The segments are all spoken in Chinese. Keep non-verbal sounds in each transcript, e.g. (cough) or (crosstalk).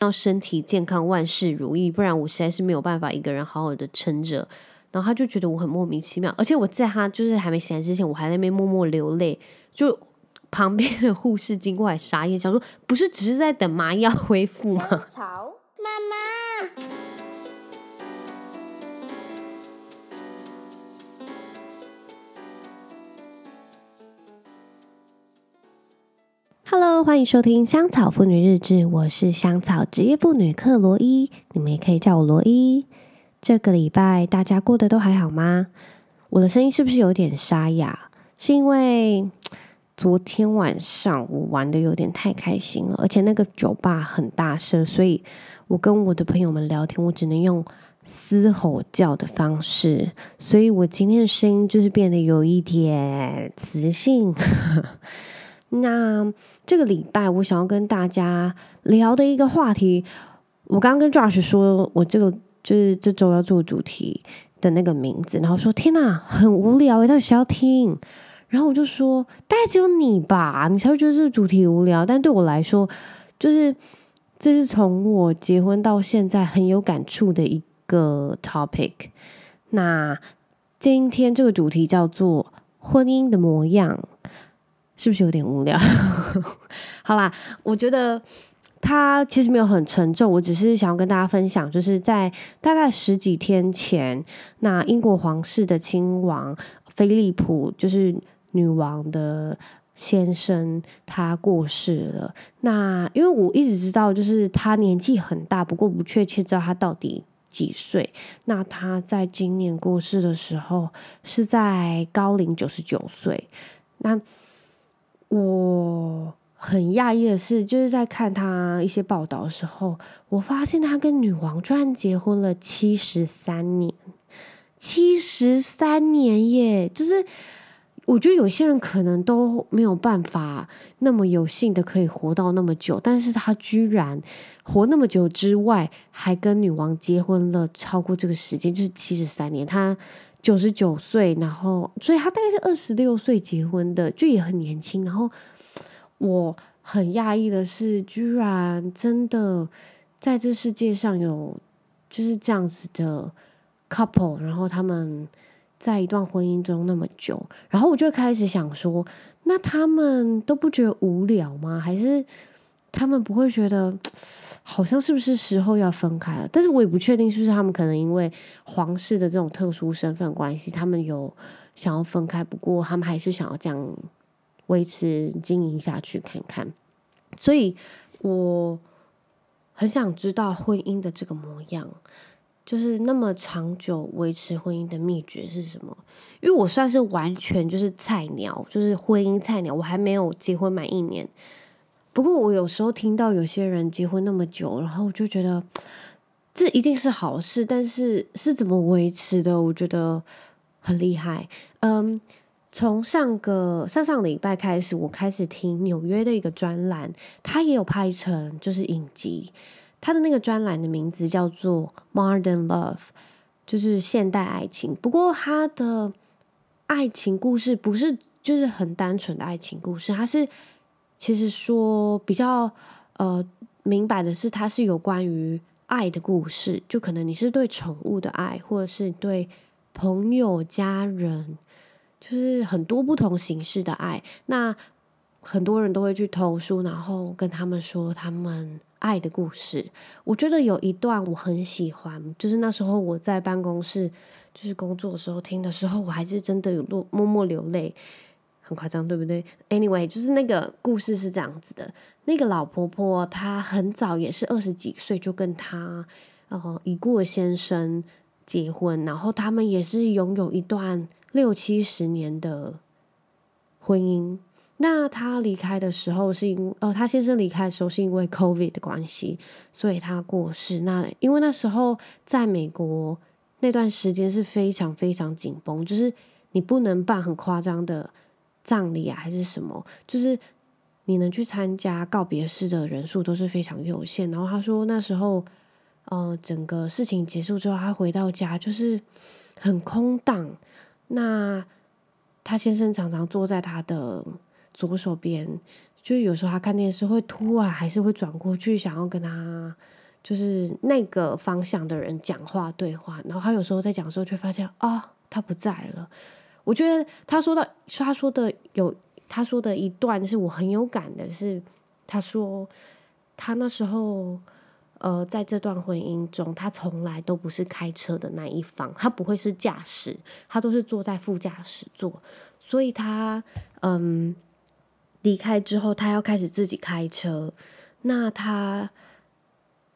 要身体健康，万事如意，不然我实在是没有办法一个人好好的撑着。然后他就觉得我很莫名其妙，而且我在他就是还没醒来之前，我还在那边默默流泪。就旁边的护士经过来傻眼，想说不是只是在等麻药恢复吗？妈妈，Hello，欢迎收听香草妇女日志，我是香草职业妇女克罗伊，你们也可以叫我罗伊。这个礼拜大家过得都还好吗？我的声音是不是有点沙哑？是因为昨天晚上我玩得有点太开心了，而且那个酒吧很大声，所以我跟我的朋友们聊天，我只能用嘶吼叫的方式，所以我今天的声音就是变得有一点磁性。那这个礼拜我想要跟大家聊的一个话题，我刚刚跟 Josh 说，我这个。就是这周要做主题的那个名字，然后说天哪，很无聊，到底谁要听？然后我就说，大概只有你吧，你才会觉得这个主题无聊。但对我来说，就是这是从我结婚到现在很有感触的一个 topic。那今天这个主题叫做婚姻的模样，是不是有点无聊？(laughs) 好啦，我觉得。他其实没有很沉重，我只是想要跟大家分享，就是在大概十几天前，那英国皇室的亲王菲利普，就是女王的先生，他过世了。那因为我一直知道，就是他年纪很大，不过不确切知道他到底几岁。那他在今年过世的时候是在高龄九十九岁。那我。很讶异的是，就是在看他一些报道的时候，我发现他跟女王居然结婚了七十三年，七十三年耶！就是我觉得有些人可能都没有办法那么有幸的可以活到那么久，但是他居然活那么久之外，还跟女王结婚了超过这个时间，就是七十三年。他九十九岁，然后所以他大概是二十六岁结婚的，就也很年轻，然后。我很讶异的是，居然真的在这世界上有就是这样子的 couple，然后他们在一段婚姻中那么久，然后我就开始想说，那他们都不觉得无聊吗？还是他们不会觉得 (tsk) 好像是不是时候要分开了？但是我也不确定是不是他们可能因为皇室的这种特殊身份关系，他们有想要分开，不过他们还是想要这样。维持经营下去看看，所以我很想知道婚姻的这个模样，就是那么长久维持婚姻的秘诀是什么？因为我算是完全就是菜鸟，就是婚姻菜鸟，我还没有结婚满一年。不过我有时候听到有些人结婚那么久，然后我就觉得这一定是好事，但是是怎么维持的？我觉得很厉害。嗯。从上个上上礼拜开始，我开始听纽约的一个专栏，他也有拍成就是影集。他的那个专栏的名字叫做《Modern Love》，就是现代爱情。不过他的爱情故事不是就是很单纯的爱情故事，他是其实说比较呃明白的是，它是有关于爱的故事。就可能你是对宠物的爱，或者是对朋友、家人。就是很多不同形式的爱，那很多人都会去投书，然后跟他们说他们爱的故事。我觉得有一段我很喜欢，就是那时候我在办公室就是工作的时候听的时候，我还是真的有落默默流泪，很夸张，对不对？Anyway，就是那个故事是这样子的：那个老婆婆她很早也是二十几岁就跟她呃已故的先生结婚，然后他们也是拥有一段。六七十年的婚姻，那他离开的时候是因哦，他先生离开的时候是因为 COVID 的关系，所以他过世。那因为那时候在美国那段时间是非常非常紧绷，就是你不能办很夸张的葬礼啊，还是什么，就是你能去参加告别式的人数都是非常有限。然后他说那时候，呃，整个事情结束之后，他回到家就是很空荡。那他先生常常坐在他的左手边，就有时候他看电视会突然还是会转过去，想要跟他就是那个方向的人讲话对话，然后他有时候在讲的时候，却发现啊、哦，他不在了。我觉得他说的，他说的有他说的一段是我很有感的，是他说他那时候呃在这段婚姻中，他从来都不是开车的那一方，他不会是驾驶，他都是坐在副驾驶座，所以他嗯离开之后，他要开始自己开车，那他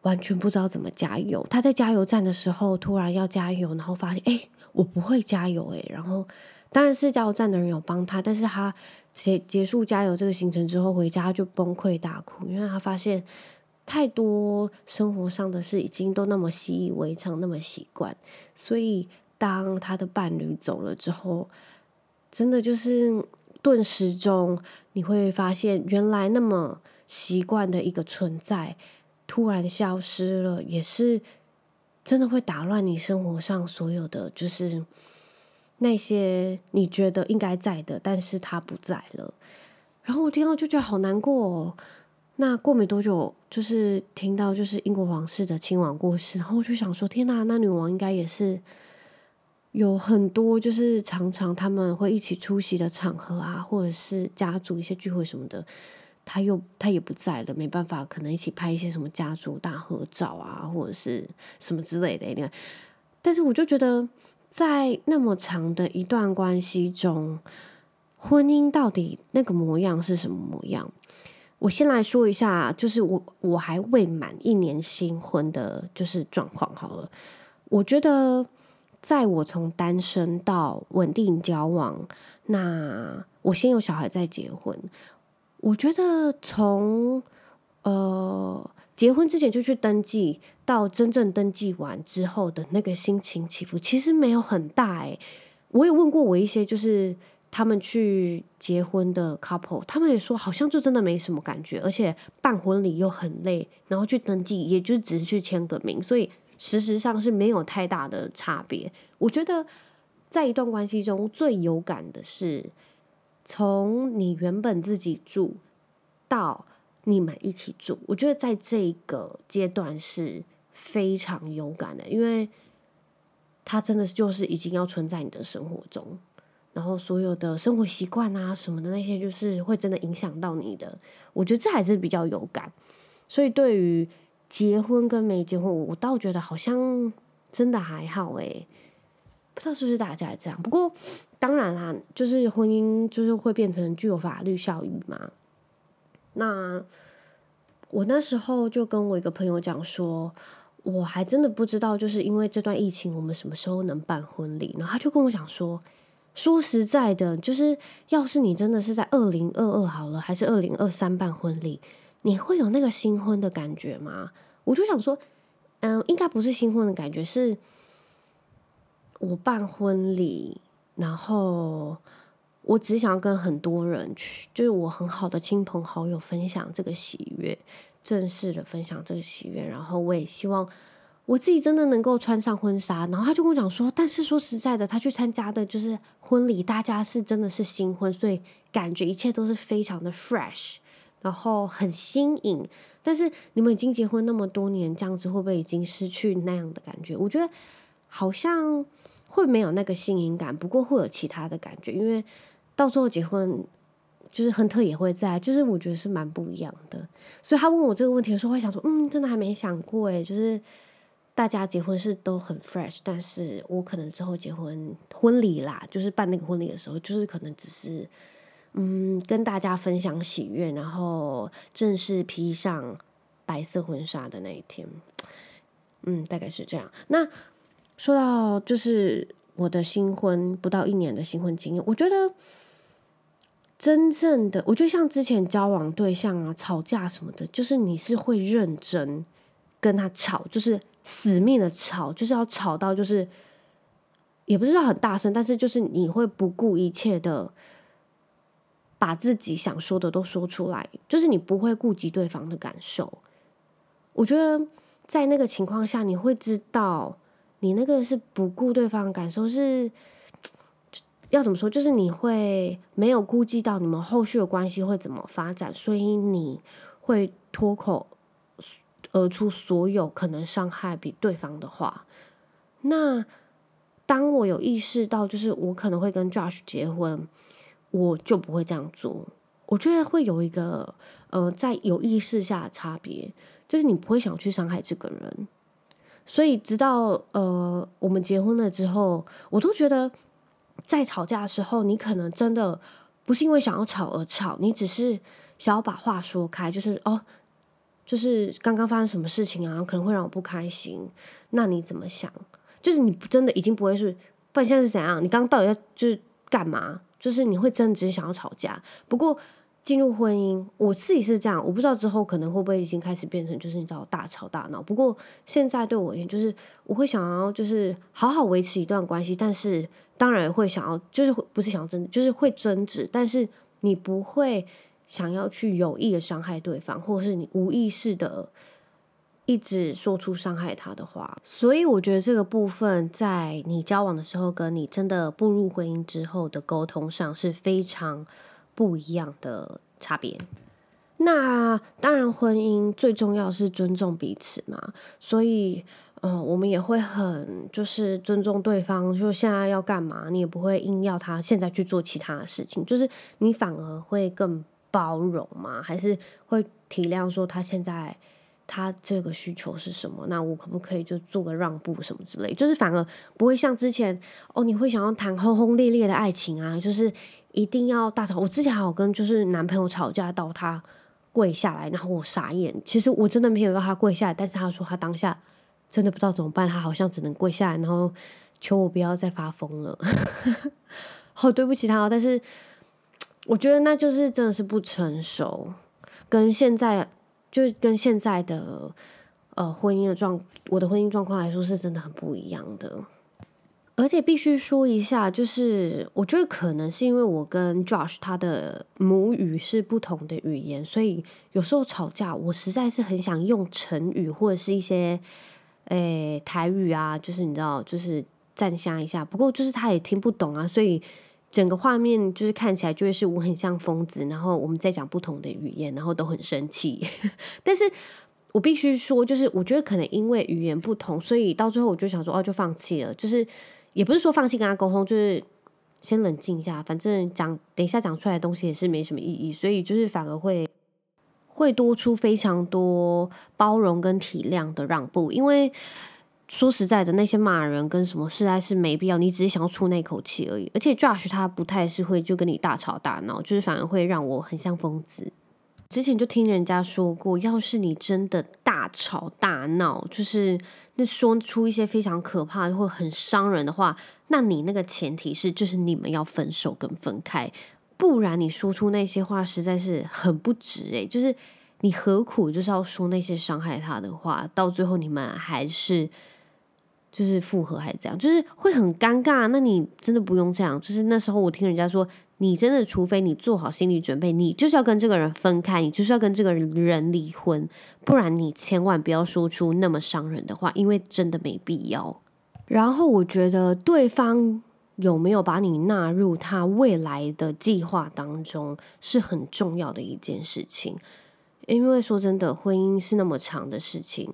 完全不知道怎么加油。他在加油站的时候突然要加油，然后发现哎，我不会加油哎，然后。当然是加油站的人有帮他，但是他结结束加油这个行程之后回家就崩溃大哭，因为他发现太多生活上的事已经都那么习以为常，那么习惯，所以当他的伴侣走了之后，真的就是顿时中你会发现，原来那么习惯的一个存在突然消失了，也是真的会打乱你生活上所有的就是。那些你觉得应该在的，但是他不在了，然后我听到就觉得好难过哦。那过没多久，就是听到就是英国皇室的亲王过世，然后我就想说，天哪，那女王应该也是有很多就是常常他们会一起出席的场合啊，或者是家族一些聚会什么的，他又他也不在了，没办法，可能一起拍一些什么家族大合照啊，或者是什么之类的。你看但是我就觉得。在那么长的一段关系中，婚姻到底那个模样是什么模样？我先来说一下，就是我我还未满一年新婚的，就是状况好了。我觉得，在我从单身到稳定交往，那我先有小孩再结婚，我觉得从呃。结婚之前就去登记，到真正登记完之后的那个心情起伏，其实没有很大诶。我有问过我一些就是他们去结婚的 couple，他们也说好像就真的没什么感觉，而且办婚礼又很累，然后去登记也就只是去签个名，所以事实上是没有太大的差别。我觉得在一段关系中最有感的是，从你原本自己住到。你们一起住，我觉得在这个阶段是非常有感的，因为他真的就是已经要存在你的生活中，然后所有的生活习惯啊什么的那些，就是会真的影响到你的。我觉得这还是比较有感，所以对于结婚跟没结婚，我倒觉得好像真的还好诶，不知道是不是大家也这样？不过当然啦，就是婚姻就是会变成具有法律效益嘛。那我那时候就跟我一个朋友讲说，我还真的不知道，就是因为这段疫情，我们什么时候能办婚礼？然后他就跟我讲说，说实在的，就是要是你真的是在二零二二好了，还是二零二三办婚礼，你会有那个新婚的感觉吗？我就想说，嗯，应该不是新婚的感觉，是我办婚礼，然后。我只想跟很多人去，就是我很好的亲朋好友分享这个喜悦，正式的分享这个喜悦。然后我也希望我自己真的能够穿上婚纱。然后他就跟我讲说，但是说实在的，他去参加的就是婚礼，大家是真的是新婚，所以感觉一切都是非常的 fresh，然后很新颖。但是你们已经结婚那么多年，这样子会不会已经失去那样的感觉？我觉得好像会没有那个新颖感，不过会有其他的感觉，因为。到时候结婚，就是亨特也会在，就是我觉得是蛮不一样的。所以他问我这个问题的时候，会想说，嗯，真的还没想过诶，就是大家结婚是都很 fresh，但是我可能之后结婚婚礼啦，就是办那个婚礼的时候，就是可能只是嗯跟大家分享喜悦，然后正式披上白色婚纱的那一天，嗯，大概是这样。那说到就是我的新婚不到一年的新婚经验，我觉得。真正的，我觉得像之前交往对象啊，吵架什么的，就是你是会认真跟他吵，就是死命的吵，就是要吵到就是，也不是很大声，但是就是你会不顾一切的把自己想说的都说出来，就是你不会顾及对方的感受。我觉得在那个情况下，你会知道你那个是不顾对方的感受是。要怎么说？就是你会没有顾及到你们后续的关系会怎么发展，所以你会脱口而出所有可能伤害比对方的话。那当我有意识到，就是我可能会跟 Josh 结婚，我就不会这样做。我觉得会有一个呃，在有意识下的差别，就是你不会想去伤害这个人。所以直到呃我们结婚了之后，我都觉得。在吵架的时候，你可能真的不是因为想要吵而吵，你只是想要把话说开，就是哦，就是刚刚发生什么事情啊，可能会让我不开心。那你怎么想？就是你真的已经不会是，不然现在是怎样？你刚刚到底要就是干嘛？就是你会真的只是想要吵架。不过。进入婚姻，我自己是这样，我不知道之后可能会不会已经开始变成就是你知道大吵大闹。不过现在对我而言，就是我会想要就是好好维持一段关系，但是当然会想要就是不是想要争，就是会争执，但是你不会想要去有意的伤害对方，或者是你无意识的一直说出伤害他的话。所以我觉得这个部分在你交往的时候，跟你真的步入婚姻之后的沟通上是非常。不一样的差别。那当然，婚姻最重要是尊重彼此嘛。所以，嗯、我们也会很就是尊重对方。就现在要干嘛，你也不会硬要他现在去做其他的事情。就是你反而会更包容嘛，还是会体谅说他现在他这个需求是什么？那我可不可以就做个让步什么之类？就是反而不会像之前哦，你会想要谈轰轰烈烈的爱情啊，就是。一定要大吵！我之前还有跟就是男朋友吵架到他跪下来，然后我傻眼。其实我真的没有要他跪下来，但是他说他当下真的不知道怎么办，他好像只能跪下来，然后求我不要再发疯了。(laughs) 好，对不起他，哦但是我觉得那就是真的是不成熟，跟现在就是跟现在的呃婚姻的状，我的婚姻状况来说是真的很不一样的。而且必须说一下，就是我觉得可能是因为我跟 Josh 他的母语是不同的语言，所以有时候吵架，我实在是很想用成语或者是一些诶、台语啊，就是你知道，就是赞下一下。不过就是他也听不懂啊，所以整个画面就是看起来就会是我很像疯子，然后我们在讲不同的语言，然后都很生气。(laughs) 但是我必须说，就是我觉得可能因为语言不同，所以到最后我就想说，哦，就放弃了，就是。也不是说放弃跟他沟通，就是先冷静一下，反正讲等一下讲出来的东西也是没什么意义，所以就是反而会会多出非常多包容跟体谅的让步，因为说实在的，那些骂人跟什么实在是没必要，你只是想要出那口气而已。而且 Josh 他不太是会就跟你大吵大闹，就是反而会让我很像疯子。之前就听人家说过，要是你真的大吵大闹，就是那说出一些非常可怕或很伤人的话，那你那个前提是就是你们要分手跟分开，不然你说出那些话实在是很不值诶，就是你何苦就是要说那些伤害他的话，到最后你们还是就是复合还是这样，就是会很尴尬。那你真的不用这样，就是那时候我听人家说。你真的，除非你做好心理准备，你就是要跟这个人分开，你就是要跟这个人离婚，不然你千万不要说出那么伤人的话，因为真的没必要。然后我觉得对方有没有把你纳入他未来的计划当中是很重要的一件事情，因为说真的，婚姻是那么长的事情，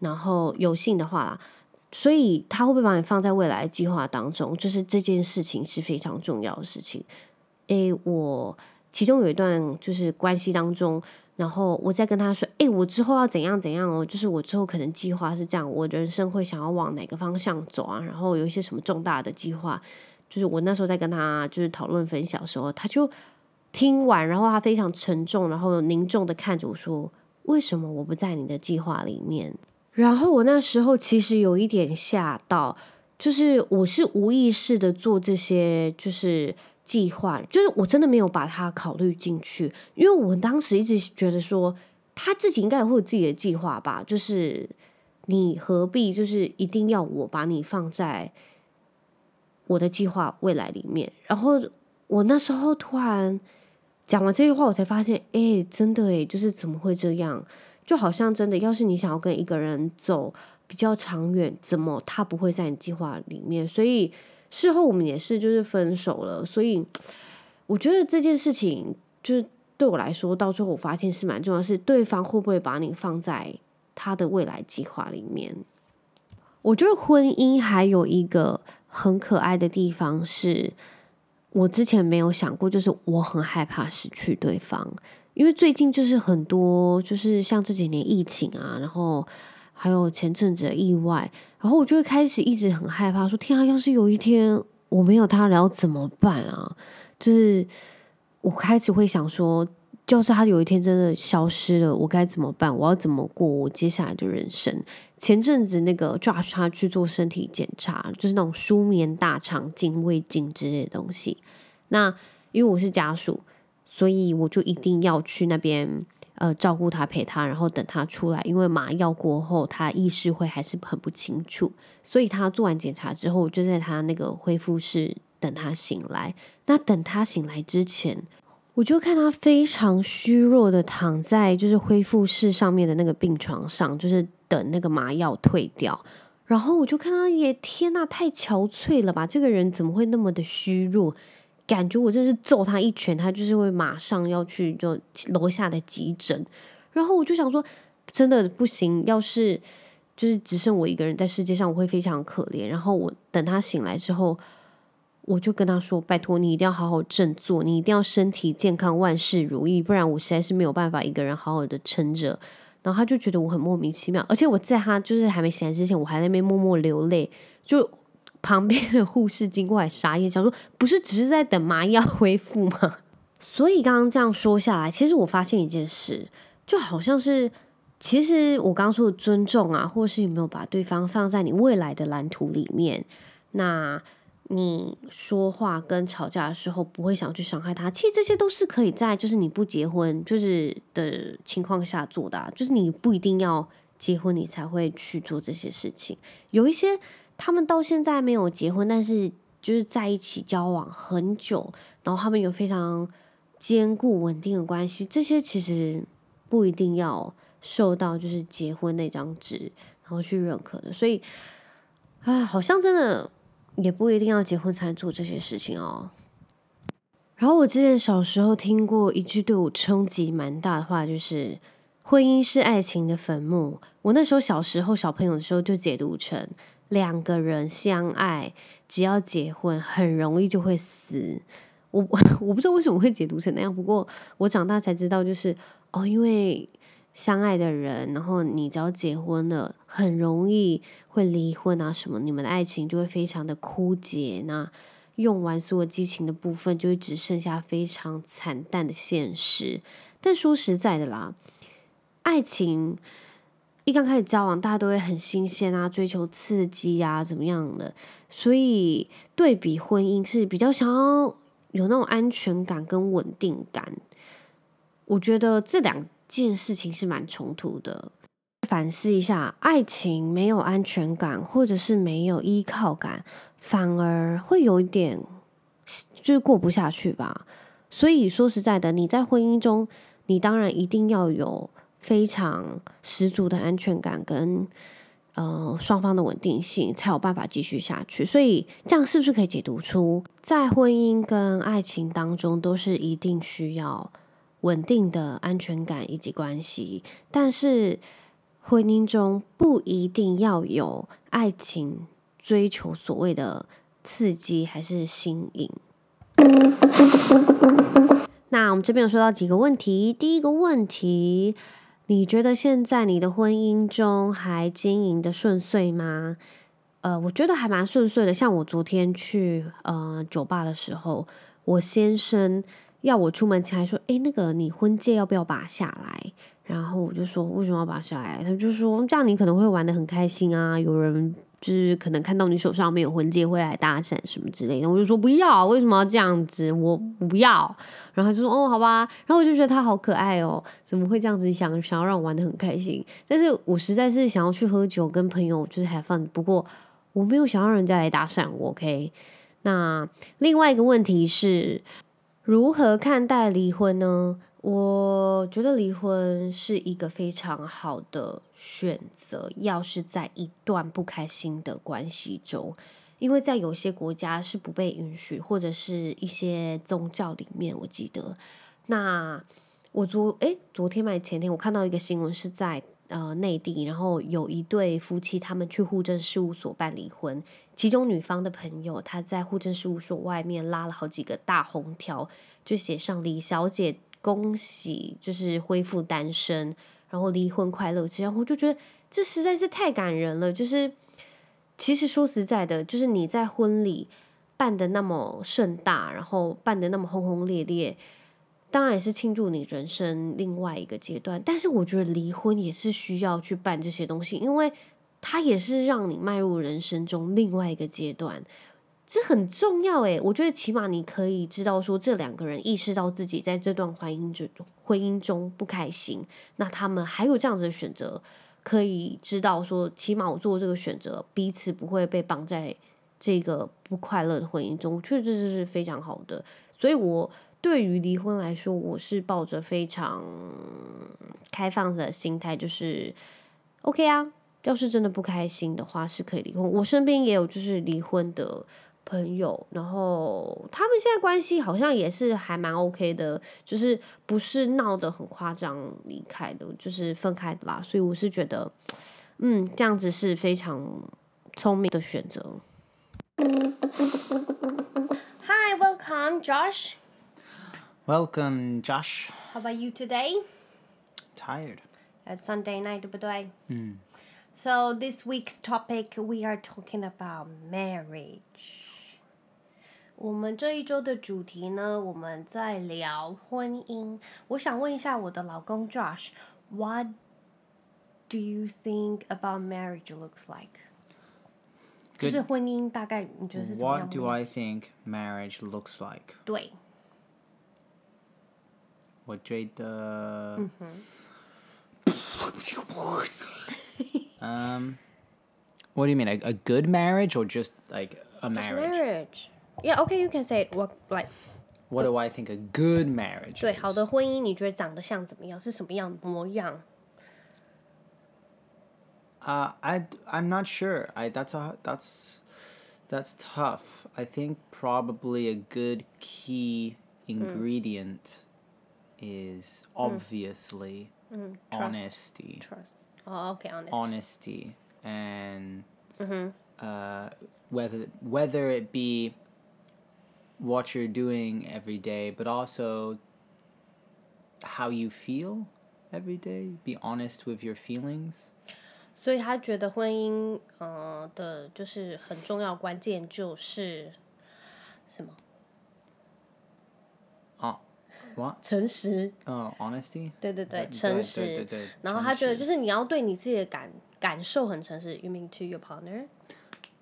然后有幸的话。所以他会不会把你放在未来计划当中？就是这件事情是非常重要的事情。诶，我其中有一段就是关系当中，然后我在跟他说：“诶，我之后要怎样怎样哦？就是我之后可能计划是这样，我人生会想要往哪个方向走啊？然后有一些什么重大的计划，就是我那时候在跟他就是讨论分享的时候，他就听完，然后他非常沉重，然后凝重的看着我说：为什么我不在你的计划里面？”然后我那时候其实有一点吓到，就是我是无意识的做这些，就是计划，就是我真的没有把它考虑进去，因为我当时一直觉得说他自己应该也会有自己的计划吧，就是你何必就是一定要我把你放在我的计划未来里面？然后我那时候突然讲完这句话，我才发现，哎，真的哎，就是怎么会这样？就好像真的，要是你想要跟一个人走比较长远，怎么他不会在你计划里面？所以事后我们也是就是分手了，所以我觉得这件事情就是对我来说，到最后我发现是蛮重要，是对方会不会把你放在他的未来计划里面。我觉得婚姻还有一个很可爱的地方是，我之前没有想过，就是我很害怕失去对方，因为最近就是很多就是像这几年疫情啊，然后。还有前阵子的意外，然后我就会开始一直很害怕，说天啊，要是有一天我没有他了，怎么办啊？就是我开始会想说，要是他有一天真的消失了，我该怎么办？我要怎么过我接下来的人生？前阵子那个 Josh 他去做身体检查，就是那种舒眠大肠镜、胃镜之类的东西。那因为我是家属，所以我就一定要去那边。呃，照顾他，陪他，然后等他出来，因为麻药过后，他意识会还是很不清楚，所以他做完检查之后，我就在他那个恢复室等他醒来。那等他醒来之前，我就看他非常虚弱的躺在就是恢复室上面的那个病床上，就是等那个麻药退掉。然后我就看他也，天呐，太憔悴了吧！这个人怎么会那么的虚弱？感觉我真是揍他一拳，他就是会马上要去就楼下的急诊，然后我就想说，真的不行，要是就是只剩我一个人在世界上，我会非常可怜。然后我等他醒来之后，我就跟他说：“拜托你一定要好好振作，你一定要身体健康，万事如意，不然我实在是没有办法一个人好好的撑着。”然后他就觉得我很莫名其妙，而且我在他就是还没醒来之前，我还在那边默默流泪，就。旁边的护士经过来傻眼，想说不是只是在等麻药恢复吗？(laughs) 所以刚刚这样说下来，其实我发现一件事，就好像是其实我刚刚说的尊重啊，或是有没有把对方放在你未来的蓝图里面，那你说话跟吵架的时候不会想去伤害他，其实这些都是可以在就是你不结婚就是的情况下做的，就是你不一定要结婚你才会去做这些事情，有一些。他们到现在没有结婚，但是就是在一起交往很久，然后他们有非常坚固稳定的关系。这些其实不一定要受到就是结婚那张纸然后去认可的，所以啊，好像真的也不一定要结婚才做这些事情哦。然后我之前小时候听过一句对我冲击蛮大的话，就是婚姻是爱情的坟墓。我那时候小时候小朋友的时候就解读成。两个人相爱，只要结婚，很容易就会死。我我不知道为什么会解读成那样，不过我长大才知道，就是哦，因为相爱的人，然后你只要结婚了，很容易会离婚啊什么，你们的爱情就会非常的枯竭。那用完所有激情的部分，就会只剩下非常惨淡的现实。但说实在的啦，爱情。一刚开始交往，大家都会很新鲜啊，追求刺激啊，怎么样的？所以对比婚姻是比较想要有那种安全感跟稳定感。我觉得这两件事情是蛮冲突的。反思一下，爱情没有安全感，或者是没有依靠感，反而会有一点就是过不下去吧。所以说实在的，你在婚姻中，你当然一定要有。非常十足的安全感跟呃双方的稳定性，才有办法继续下去。所以这样是不是可以解读出，在婚姻跟爱情当中，都是一定需要稳定的安全感以及关系，但是婚姻中不一定要有爱情追求所谓的刺激还是新颖。那我们这边有说到几个问题，第一个问题。你觉得现在你的婚姻中还经营的顺遂吗？呃，我觉得还蛮顺遂的。像我昨天去呃酒吧的时候，我先生要我出门前还说：“诶，那个你婚戒要不要拔下来？”然后我就说：“为什么要拔下来？”他就说：“这样你可能会玩的很开心啊，有人。”就是可能看到你手上没有婚戒会来搭讪什么之类的，我就说不要，为什么要这样子？我不要。然后他就说哦，好吧。然后我就觉得他好可爱哦，怎么会这样子想想要让我玩得很开心？但是我实在是想要去喝酒，跟朋友就是 have fun。不过我没有想要人家来搭讪我。OK，那另外一个问题是如何看待离婚呢？我觉得离婚是一个非常好的选择，要是在一段不开心的关系中，因为在有些国家是不被允许，或者是一些宗教里面，我记得。那我昨诶，昨天还前天，我看到一个新闻是在呃内地，然后有一对夫妻他们去户政事务所办离婚，其中女方的朋友他在户政事务所外面拉了好几个大红条，就写上李小姐恭喜，就是恢复单身，然后离婚快乐，这样我就觉得这实在是太感人了，就是。其实说实在的，就是你在婚礼办得那么盛大，然后办得那么轰轰烈烈，当然也是庆祝你人生另外一个阶段。但是我觉得离婚也是需要去办这些东西，因为它也是让你迈入人生中另外一个阶段，这很重要诶，我觉得起码你可以知道说，这两个人意识到自己在这段婚姻中婚姻中不开心，那他们还有这样子的选择。可以知道说，起码我做这个选择，彼此不会被绑在这个不快乐的婚姻中，确实这是非常好的。所以，我对于离婚来说，我是抱着非常开放的心态，就是 OK 啊。要是真的不开心的话，是可以离婚。我身边也有就是离婚的。朋友，然后他们现在关系好像也是还蛮 OK 的，就是不是闹得很夸张离开的，就是分开的啦。所以我是觉得，嗯，这样子是非常聪明的选择。Hi, welcome, Josh. Welcome, Josh. How about you today? Tired. It's Sunday night，对不对？嗯。So this week's topic, we are talking about marriage. 我们这一周的主题呢，我们在聊婚姻。我想问一下我的老公 Josh，What do you think about marriage looks like？就是婚姻大概你觉得是怎么样？What do I think marriage looks like？对，我觉得，嗯哼，嗯，What (laughs) do you mean a a good marriage or just like a marriage？Yeah, okay, you can say what like. What do I think a good marriage? 对，好的婚姻你觉得长得像怎么样？是什么样的模样？Uh, I I'm not sure. I that's a that's that's tough. I think probably a good key ingredient is obviously honesty. Trust. Oh, okay, honesty. Honesty and uh, whether whether it be what you're doing every day, but also how you feel every day. Be honest with your feelings. 所以他觉得婚姻，呃的，就是很重要关键就是什么？啊，what？诚实。哦、uh,，honesty。对对对，诚实。对对对。然后他觉得就是你要对你自己的感感受很诚实。You mean to your partner?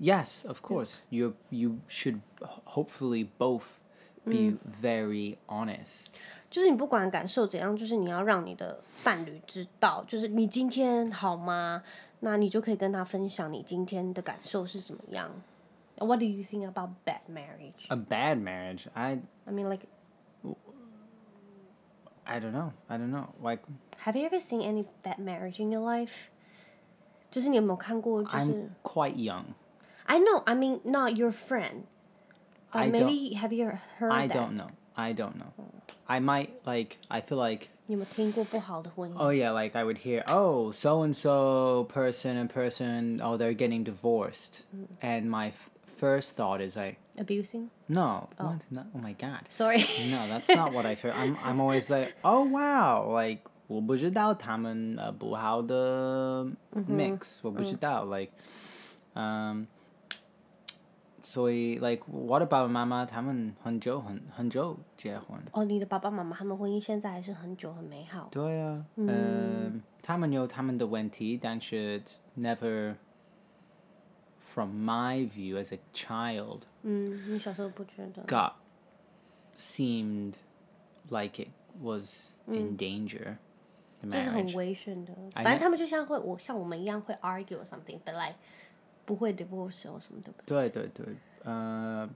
Yes, of course. Yeah. You you should hopefully both be mm. very honest。就是你不管感受怎样，就是你要让你的伴侣知道，就是你今天好吗？那你就可以跟他分享你今天的感受是怎么样。What do you think about bad marriage? A bad marriage, I. I mean, like. I don't know. I don't know. Like. Have you ever seen any bad marriage in your life? 就是你有没有看过？就是 I'm quite young. I know. I mean, not your friend. But I maybe don't- have you heard I that? don't know. I don't know. I might like. I feel like. 你有没有听过不好的婚姻？ Oh yeah, like I would hear, oh, so and so person and person, oh, they're getting divorced, and my f- first thought is like, Abusing? no, what? No, oh my god, Sorry. no, that's not what I feel. I'm I'm always like, (laughs) oh wow, like 我不知道他们呃不好的 mix，、我不知道 like，嗯、 所以 like 我的爸爸妈妈他们很久很很久结婚。哦，你的爸爸妈妈他们婚姻现在还是很久很美好。对啊，嗯，他们有他们的问题，但是 it's never from my view as a child 嗯，你小时候不觉得？ got seemed like it was in danger. The 就是很 marriage. 危险的， I 反正 know- 他们就像会我像我们一样会 argue or something，but like 不会 divorce or 什么的。对对对，呃、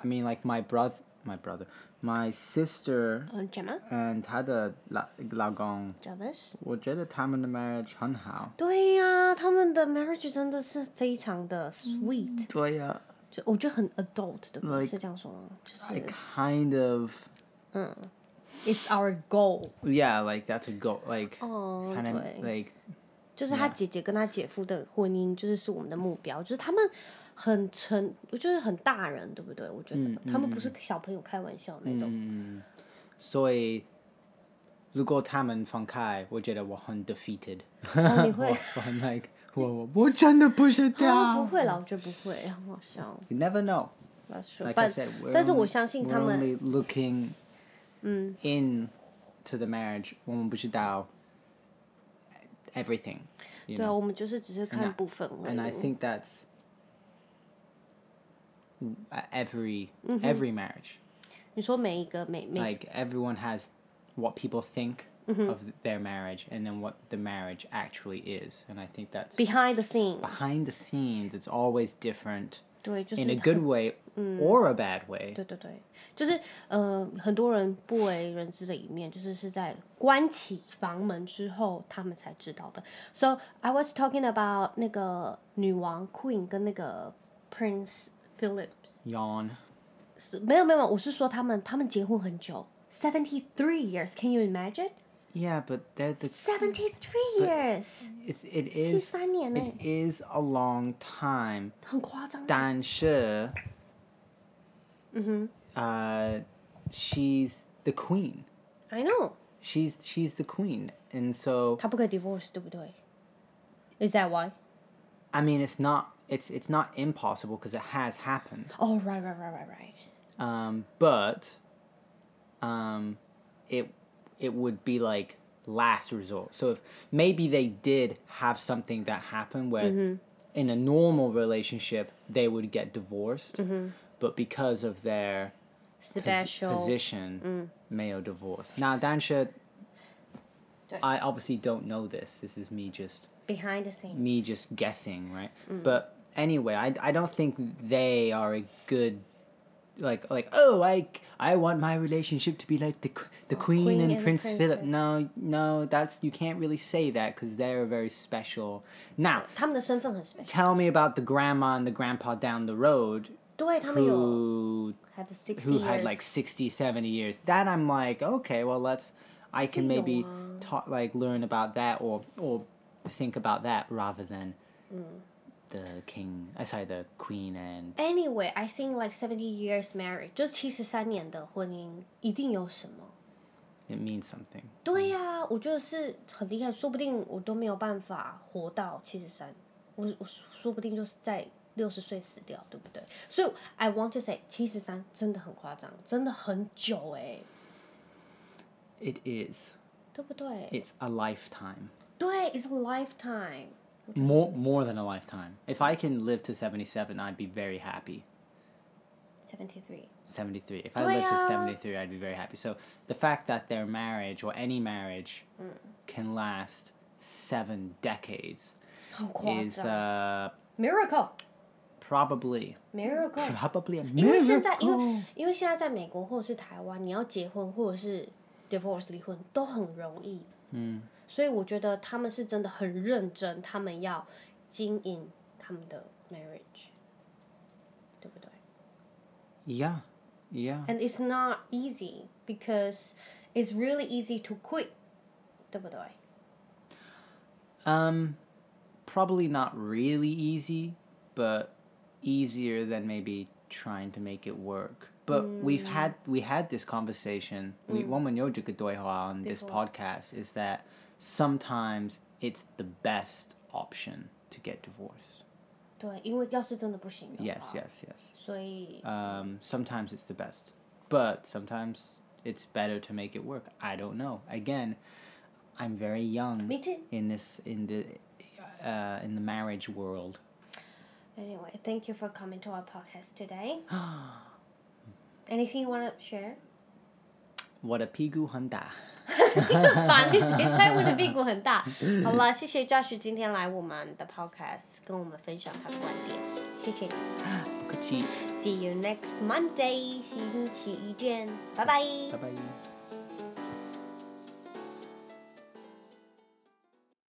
I mean like my brother, my brother, my sister 嗯，Gemma， and 她的老老公， Jarvis。我觉得他们的 marriage 很好。对呀、他们的 marriage 真的是非常的 sweet。对呀、 就我觉得很 adult 的， Like, 是这样说吗？就是 I kind of. It's our goal。 Yeah, like that's a goal. Like 哦 kind of 对 like 就是他姐姐跟他姐夫的婚姻，就是是我们的目标，就是他们很成，就是很大人，对不对？我觉得、他们不是小朋友开玩笑那种。所以如果他们放开，我觉得我很 defeated。哦，你会？(laughs) 我很 like 我我真的不知道。啊，不会啦，我觉得不会，很好笑。You never know. That's true. Like I But- said, 但是我相信他们 only looking in to the marriage. 我们不知道 everything. You 对啊， know? 我们就是只是看部分而已。 And I think that's uh, every Mm-hmm. every marriage. 你说每一个每每 Like everyone has what people think Mm-hmm. of their marriage, and then what the marriage actually is. And I think that's behind the scene， behind the scenes. It's always different 对，就是 in a good way or a bad way. 对对对，就是呃，很多人不为人知的一面，就是是在关起房门之后，他们才知道的。So I was talking about 那个女王 Queen 跟那个 Prince Philip，Yawn. 是没有没有，我是说他们他们结婚很久，seventy three years，Can you imagine？seventy Yeah, but they're the three years， it, it 七 is 三年呢 it，is a long time. 很夸张。但是 uh, she's the queen. I know， She's she's the queen, and so 他不可以 divorce，对不对？Is that why？ I mean, it's not it's it's not impossible because it has happened. Oh right right right right right。 Um, but um, it it would be like last resort. So if maybe they did have something that happened where mm-hmm. in a normal relationship they would get divorced, mm-hmm. but because of their pos- Special position, mm. male divorce. Now, Dansha, I obviously don't know this. This is me just behind the scenes. me just guessing, right? Mm-hmm. But anyway, I, I don't think they are a good like like oh I I want my relationship to be like the the queen, queen and and the Prince Philip. princess. No, no, that's you can't really say that because they're very special. Now, 他们的身份很 special， tell me about the grandma and the grandpa down the road 对他们有 who have sixty who years， had like 60 70 years that i'm like okay well let's i can maybe 有啊 talk like learn about that or or think about that rather than the king i sorry the queen and Anyway, I think like seventy years marriage，就是七十三年的婚姻，一定有什么。 it means something 对呀、我觉得是很厉害，说不定我都没有办法活到七十三，我我说不定就是在六十岁死掉，对不对？所以 I want to say 七十三真的很夸张，真的很久哎， it is 对不对？ it's a lifetime 对，it's a lifetime。 more more than a lifetime if i can live to 77 i'd be very happy Seventy three， 73 if i live to 对啊 73 i'd be very happy so the fact that their marriage or any marriage can last seven decades 很夸 is 张。 uh Miracle。 probably Miracle， probably a 因为现在，因 miracle. 为因为现在在美国或者是台湾，你要结婚或者是 divorce 离婚都很容易。嗯。所以我觉得他们是真的很认真，他们要经营他们的 marriage，对不对 yeah yeah ？And it's not easy because it's really easy to quit，对不对？ um probably not really easy but easier than maybe trying to make it work but we've had we had this conversation we 我们有这个对话 on this Before. podcast is that sometimes it's the best option to get divorced 对，因为要是真的不行的话 yes yes yes 所以 um, sometimes it's the best, but sometimes it's better to make it work. I don't know. Again, I'm very young Me too. in this in the uh, in the marriage world. Anyway, thank you for coming to our podcast today. (gasps) Anything you want to share? What a pigu (laughs) 烦，你谁在乎的屁股很大？好了，谢谢 Josh 今天来我们的 podcast 跟我们分享他的观点，谢谢你。不客气。See you next Monday，星期一见，拜拜。拜拜。